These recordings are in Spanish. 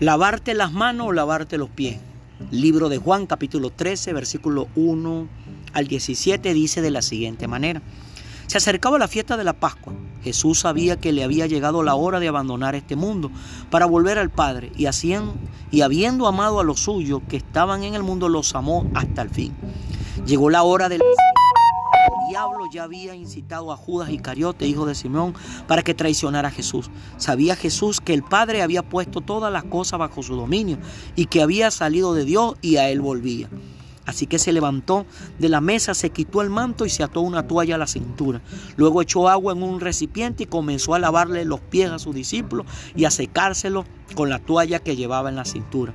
Lavarte las manos o lavarte los pies. Libro de Juan capítulo 13 versículo 1 al 17 dice de la siguiente manera. Se acercaba la fiesta de la Pascua. Jesús sabía que le había llegado la hora de abandonar este mundo para volver al Padre y, hacían, y habiendo amado a los suyos que estaban en el mundo, los amó hasta el fin. Llegó la hora del el diablo ya había incitado a Judas Iscariote, hijo de Simón, para que traicionara a Jesús. Sabía Jesús que el Padre había puesto todas las cosas bajo su dominio y que había salido de Dios y a él volvía. Así que se levantó de la mesa, se quitó el manto y se ató una toalla a la cintura. Luego echó agua en un recipiente y comenzó a lavarle los pies a sus discípulos y a secárselo con la toalla que llevaba en la cintura.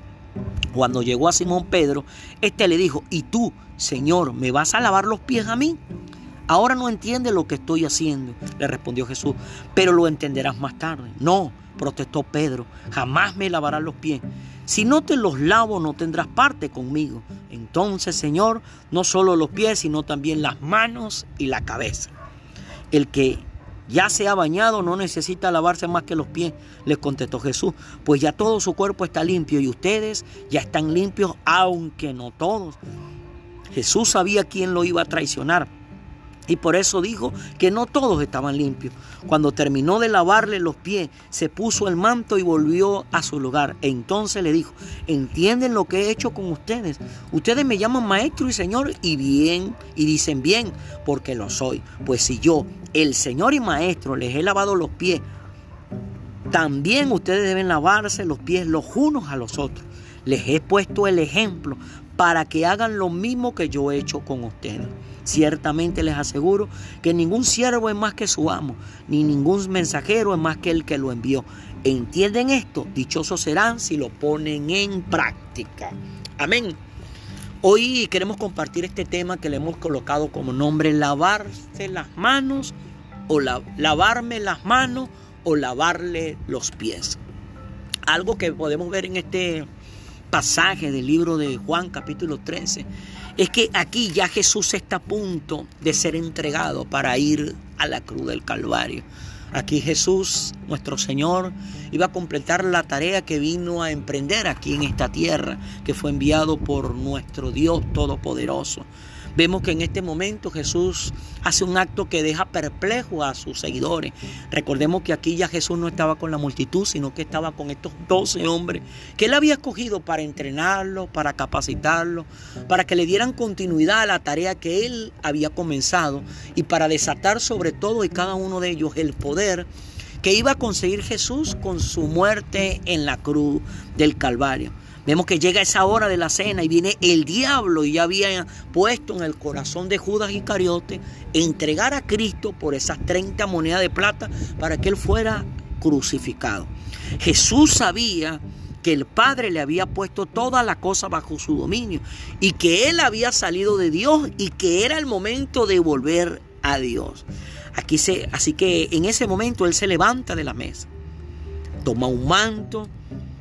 Cuando llegó a Simón Pedro, éste le dijo, ¿y tú, Señor, me vas a lavar los pies a mí? Ahora no entiende lo que estoy haciendo, le respondió Jesús, pero lo entenderás más tarde. No, protestó Pedro, jamás me lavarás los pies. Si no te los lavo, no tendrás parte conmigo. Entonces, Señor, no solo los pies, sino también las manos y la cabeza. El que ya se ha bañado, no necesita lavarse más que los pies, les contestó Jesús, pues ya todo su cuerpo está limpio y ustedes ya están limpios, aunque no todos. Jesús sabía quién lo iba a traicionar. Y por eso dijo que no todos estaban limpios. Cuando terminó de lavarle los pies, se puso el manto y volvió a su lugar. entonces le dijo, ¿entienden lo que he hecho con ustedes? Ustedes me llaman maestro y señor y bien, y dicen bien, porque lo soy. Pues si yo, el señor y maestro, les he lavado los pies, también ustedes deben lavarse los pies los unos a los otros. Les he puesto el ejemplo para que hagan lo mismo que yo he hecho con ustedes. Ciertamente les aseguro que ningún siervo es más que su amo, ni ningún mensajero es más que el que lo envió. ¿Entienden esto? Dichosos serán si lo ponen en práctica. Amén. Hoy queremos compartir este tema que le hemos colocado como nombre lavarse las manos o lavarme las manos o lavarle los pies. Algo que podemos ver en este pasaje del libro de Juan capítulo 13 es que aquí ya Jesús está a punto de ser entregado para ir a la cruz del Calvario. Aquí Jesús, nuestro Señor, iba a completar la tarea que vino a emprender aquí en esta tierra, que fue enviado por nuestro Dios Todopoderoso. Vemos que en este momento Jesús hace un acto que deja perplejo a sus seguidores. Recordemos que aquí ya Jesús no estaba con la multitud, sino que estaba con estos doce hombres que él había escogido para entrenarlos, para capacitarlos, para que le dieran continuidad a la tarea que él había comenzado y para desatar sobre todo y cada uno de ellos el poder que iba a conseguir Jesús con su muerte en la cruz del Calvario. Vemos que llega esa hora de la cena y viene el diablo y ya había puesto en el corazón de Judas Iscariote entregar a Cristo por esas 30 monedas de plata para que él fuera crucificado. Jesús sabía que el Padre le había puesto toda la cosa bajo su dominio y que él había salido de Dios y que era el momento de volver a Dios. Aquí se, así que en ese momento él se levanta de la mesa, toma un manto,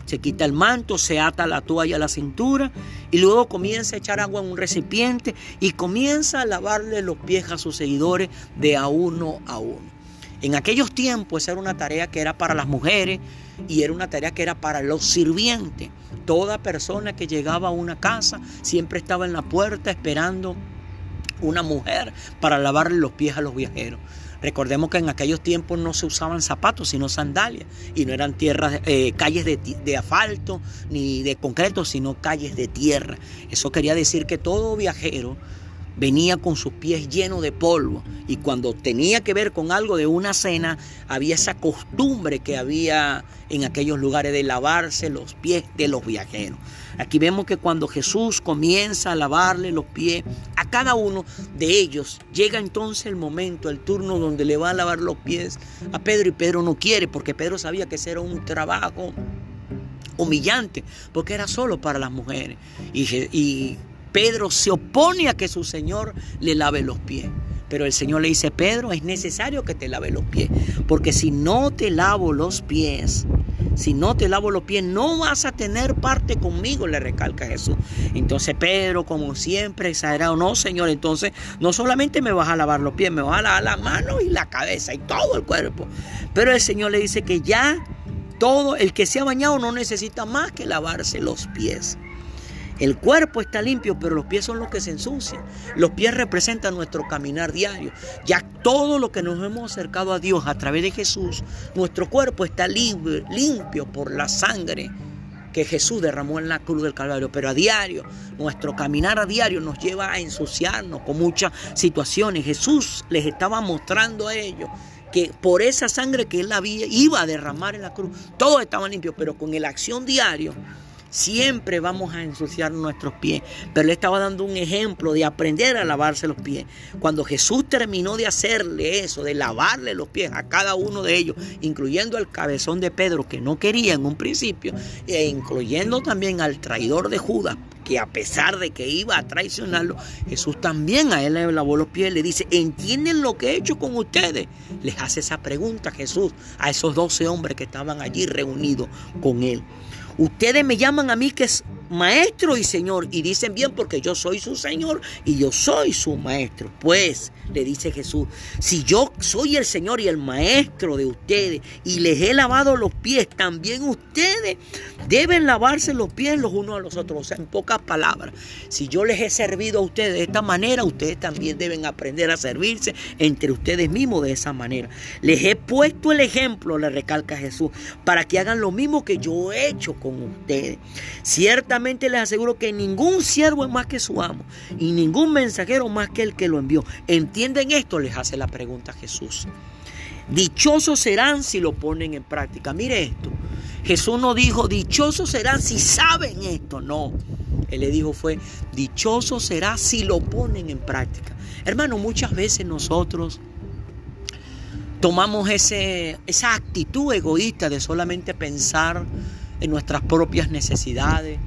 se quita el manto, se ata la toalla a la cintura y luego comienza a echar agua en un recipiente y comienza a lavarle los pies a sus seguidores de a uno a uno. En aquellos tiempos esa era una tarea que era para las mujeres y era una tarea que era para los sirvientes. Toda persona que llegaba a una casa siempre estaba en la puerta esperando una mujer para lavarle los pies a los viajeros. Recordemos que en aquellos tiempos no se usaban zapatos, sino sandalias, y no eran tierras, eh, calles de, de asfalto ni de concreto, sino calles de tierra. Eso quería decir que todo viajero venía con sus pies llenos de polvo y cuando tenía que ver con algo de una cena, había esa costumbre que había en aquellos lugares de lavarse los pies de los viajeros. Aquí vemos que cuando Jesús comienza a lavarle los pies a cada uno de ellos, llega entonces el momento, el turno donde le va a lavar los pies a Pedro y Pedro no quiere porque Pedro sabía que ese era un trabajo humillante porque era solo para las mujeres y, y Pedro se opone a que su Señor le lave los pies. Pero el Señor le dice, Pedro, es necesario que te lave los pies. Porque si no te lavo los pies, si no te lavo los pies, no vas a tener parte conmigo, le recalca Jesús. Entonces Pedro, como siempre, exagerado, no, Señor, entonces no solamente me vas a lavar los pies, me vas a lavar las manos y la cabeza y todo el cuerpo. Pero el Señor le dice que ya todo el que se ha bañado no necesita más que lavarse los pies. El cuerpo está limpio, pero los pies son los que se ensucian. Los pies representan nuestro caminar diario. Ya todo lo que nos hemos acercado a Dios a través de Jesús, nuestro cuerpo está limpio por la sangre que Jesús derramó en la cruz del Calvario. Pero a diario, nuestro caminar a diario nos lleva a ensuciarnos con muchas situaciones. Jesús les estaba mostrando a ellos que por esa sangre que él había, iba a derramar en la cruz, todo estaba limpio, pero con la acción diario Siempre vamos a ensuciar nuestros pies. Pero le estaba dando un ejemplo de aprender a lavarse los pies. Cuando Jesús terminó de hacerle eso, de lavarle los pies a cada uno de ellos, incluyendo al cabezón de Pedro, que no quería en un principio, e incluyendo también al traidor de Judas, que a pesar de que iba a traicionarlo, Jesús también a él le lavó los pies, le dice, ¿entienden lo que he hecho con ustedes? Les hace esa pregunta Jesús a esos doce hombres que estaban allí reunidos con él. Ustedes me llaman a mí que es maestro y señor y dicen bien porque yo soy su señor y yo soy su maestro. Pues, le dice Jesús, si yo soy el señor y el maestro de ustedes y les he lavado los pies, también ustedes deben lavarse los pies los unos a los otros. O sea, en pocas palabras, si yo les he servido a ustedes de esta manera, ustedes también deben aprender a servirse entre ustedes mismos de esa manera. Les he puesto el ejemplo, le recalca Jesús, para que hagan lo mismo que yo he hecho con ustedes. Ciertamente les aseguro que ningún siervo es más que su amo y ningún mensajero más que el que lo envió. ¿Entienden esto? Les hace la pregunta Jesús. Dichosos serán si lo ponen en práctica. Mire esto. Jesús no dijo, dichosos serán si saben esto. No. Él le dijo fue, dichoso será si lo ponen en práctica. Hermano, muchas veces nosotros tomamos ese, esa actitud egoísta de solamente pensar en nuestras propias necesidades,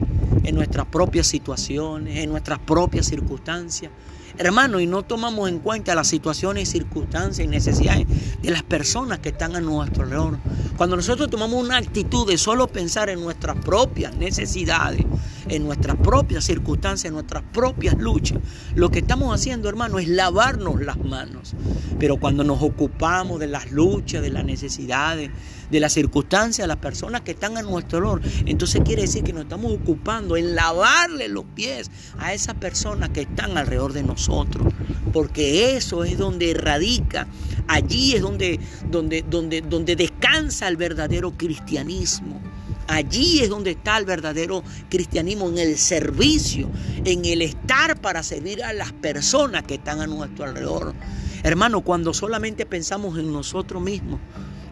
en nuestras propias situaciones, en nuestras propias circunstancias. Hermano, y no tomamos en cuenta las situaciones, circunstancias y necesidades de las personas que están a nuestro alrededor. Cuando nosotros tomamos una actitud de solo pensar en nuestras propias necesidades, en nuestras propias circunstancias, en nuestras propias luchas, lo que estamos haciendo, hermano, es lavarnos las manos. Pero cuando nos ocupamos de las luchas, de las necesidades, de las circunstancias, de las personas que están a nuestro olor, entonces quiere decir que nos estamos ocupando en lavarle los pies a esas personas que están alrededor de nosotros. Porque eso es donde radica, allí es donde, donde, donde, donde descansa el verdadero cristianismo. Allí es donde está el verdadero cristianismo, en el servicio, en el estar para servir a las personas que están a nuestro alrededor. Hermano, cuando solamente pensamos en nosotros mismos,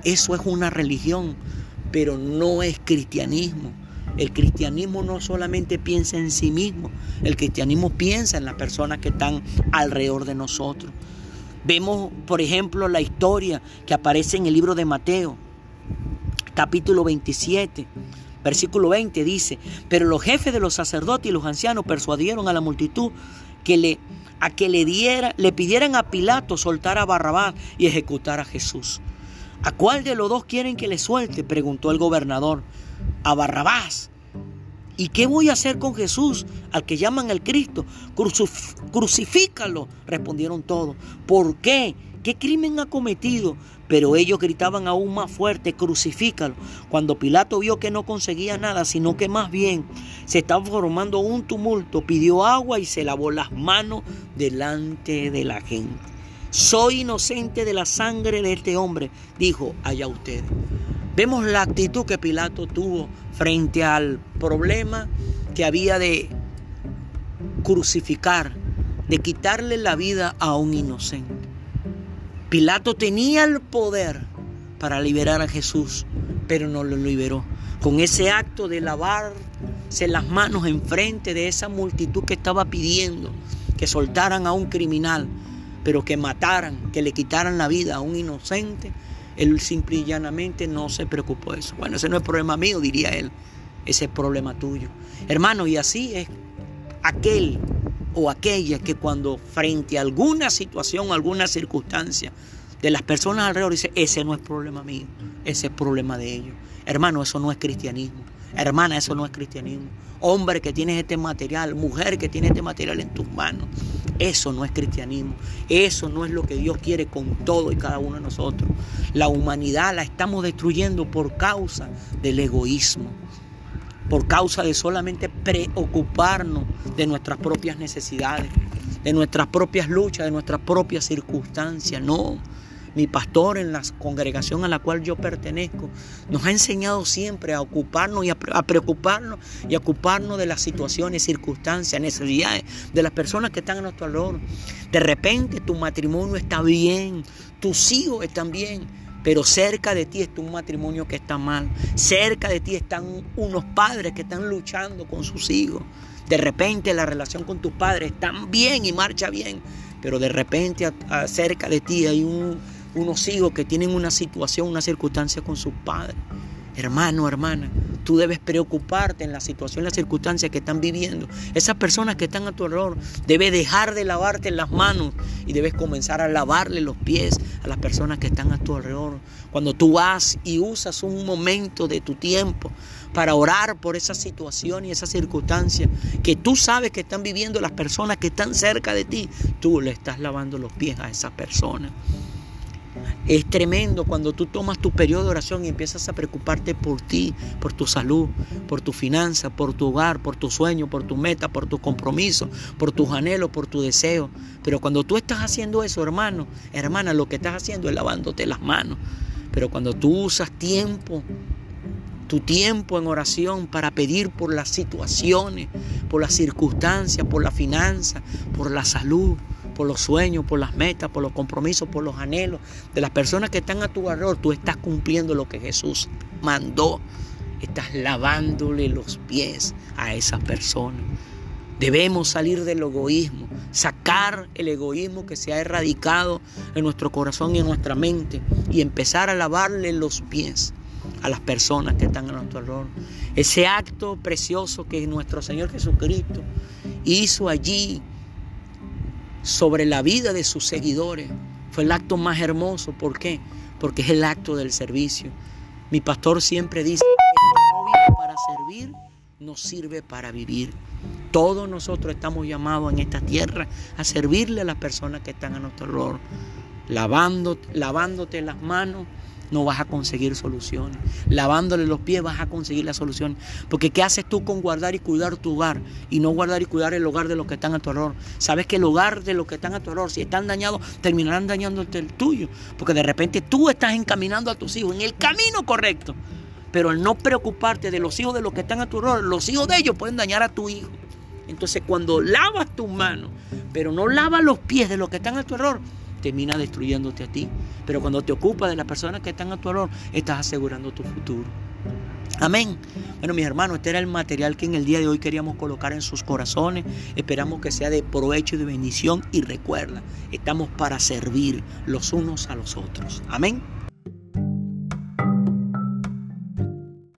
eso es una religión, pero no es cristianismo. El cristianismo no solamente piensa en sí mismo, el cristianismo piensa en las personas que están alrededor de nosotros. Vemos, por ejemplo, la historia que aparece en el libro de Mateo, capítulo 27, versículo 20, dice, pero los jefes de los sacerdotes y los ancianos persuadieron a la multitud que le, a que le, diera, le pidieran a Pilato soltar a Barrabás y ejecutar a Jesús. ¿A cuál de los dos quieren que le suelte? preguntó el gobernador. A Barrabás. ¿Y qué voy a hacer con Jesús, al que llaman el Cristo? crucifícalo, respondieron todos. ¿Por qué? ¿Qué crimen ha cometido? Pero ellos gritaban aún más fuerte, crucifícalo. Cuando Pilato vio que no conseguía nada, sino que más bien se estaba formando un tumulto, pidió agua y se lavó las manos delante de la gente. Soy inocente de la sangre de este hombre, dijo allá ustedes. Vemos la actitud que Pilato tuvo frente al problema que había de crucificar, de quitarle la vida a un inocente. Pilato tenía el poder para liberar a Jesús, pero no lo liberó. Con ese acto de lavarse las manos enfrente de esa multitud que estaba pidiendo que soltaran a un criminal, pero que mataran, que le quitaran la vida a un inocente, él simple y llanamente no se preocupó de eso. Bueno, ese no es problema mío, diría él, ese es problema tuyo. Hermano, y así es aquel o aquella que cuando frente a alguna situación, alguna circunstancia de las personas alrededor dice, ese no es problema mío, ese es problema de ellos. Hermano, eso no es cristianismo. Hermana, eso no es cristianismo. Hombre que tienes este material, mujer que tiene este material en tus manos, Eso no es cristianismo. Eso no es lo que Dios quiere con todo y cada uno de nosotros. La humanidad la estamos destruyendo por causa del egoísmo. Por causa de solamente preocuparnos de nuestras propias necesidades, de nuestras propias luchas, de nuestras propias circunstancias. No. Mi pastor en la congregación a la cual yo pertenezco nos ha enseñado siempre a ocuparnos y a, preocuparnos y a ocuparnos de las situaciones, circunstancias, necesidades de las personas que están a nuestro alrededor. De repente tu matrimonio está bien, tus hijos están bien, pero cerca de ti está un matrimonio que está mal. Cerca de ti están unos padres que están luchando con sus hijos. De repente la relación con tus padres está bien y marcha bien, pero de repente cerca de ti hay un unos hijos que tienen una situación, una circunstancia con sus padres. Hermano, hermana, tú debes preocuparte en la situación, la circunstancia que están viviendo. Esas personas que están a tu alrededor, debes dejar de lavarte las manos y debes comenzar a lavarle los pies a las personas que están a tu alrededor. Cuando tú vas y usas un momento de tu tiempo para orar por esa situación y esa circunstancia que tú sabes que están viviendo las personas que están cerca de ti, tú le estás lavando los pies a esa persona. Es tremendo cuando tú tomas tu periodo de oración y empiezas a preocuparte por ti, por tu salud, por tu finanza, por tu hogar, por tu sueño, por tu meta, por tu compromiso, por tus anhelos, por tu deseo. Pero cuando tú estás haciendo eso, hermano, hermana, lo que estás haciendo es lavándote las manos. Pero cuando tú usas tiempo, tu tiempo en oración para pedir por las situaciones, por las circunstancias, por la finanza, por la salud, por los sueños, por las metas, por los compromisos, por los anhelos de las personas que están a tu alrededor, tú estás cumpliendo lo que Jesús mandó. Estás lavándole los pies a esas personas. Debemos salir del egoísmo, sacar el egoísmo que se ha erradicado en nuestro corazón y en nuestra mente y empezar a lavarle los pies a las personas que están a nuestro alrededor. Ese acto precioso que nuestro Señor Jesucristo hizo allí sobre la vida de sus seguidores. Fue el acto más hermoso. ¿Por qué? Porque es el acto del servicio. Mi pastor siempre dice, no vive para servir, no sirve para vivir. Todos nosotros estamos llamados en esta tierra a servirle a las personas que están a nuestro alrededor, lavando, lavándote las manos, no vas a conseguir soluciones. Lavándole los pies vas a conseguir la solución. Porque ¿qué haces tú con guardar y cuidar tu hogar? Y no guardar y cuidar el hogar de los que están a tu alrededor. Sabes que el hogar de los que están a tu alrededor, si están dañados, terminarán dañándote el tuyo. Porque de repente tú estás encaminando a tus hijos en el camino correcto. Pero al no preocuparte de los hijos de los que están a tu alrededor, los hijos de ellos pueden dañar a tu hijo. Entonces cuando lavas tus manos, pero no lavas los pies de los que están a tu alrededor, termina destruyéndote a ti. Pero cuando te ocupas de las personas que están a tu alrededor, estás asegurando tu futuro. Amén. Bueno, mis hermanos, este era el material que en el día de hoy queríamos colocar en sus corazones. Esperamos que sea de provecho y de bendición. Y recuerda, estamos para servir los unos a los otros. Amén.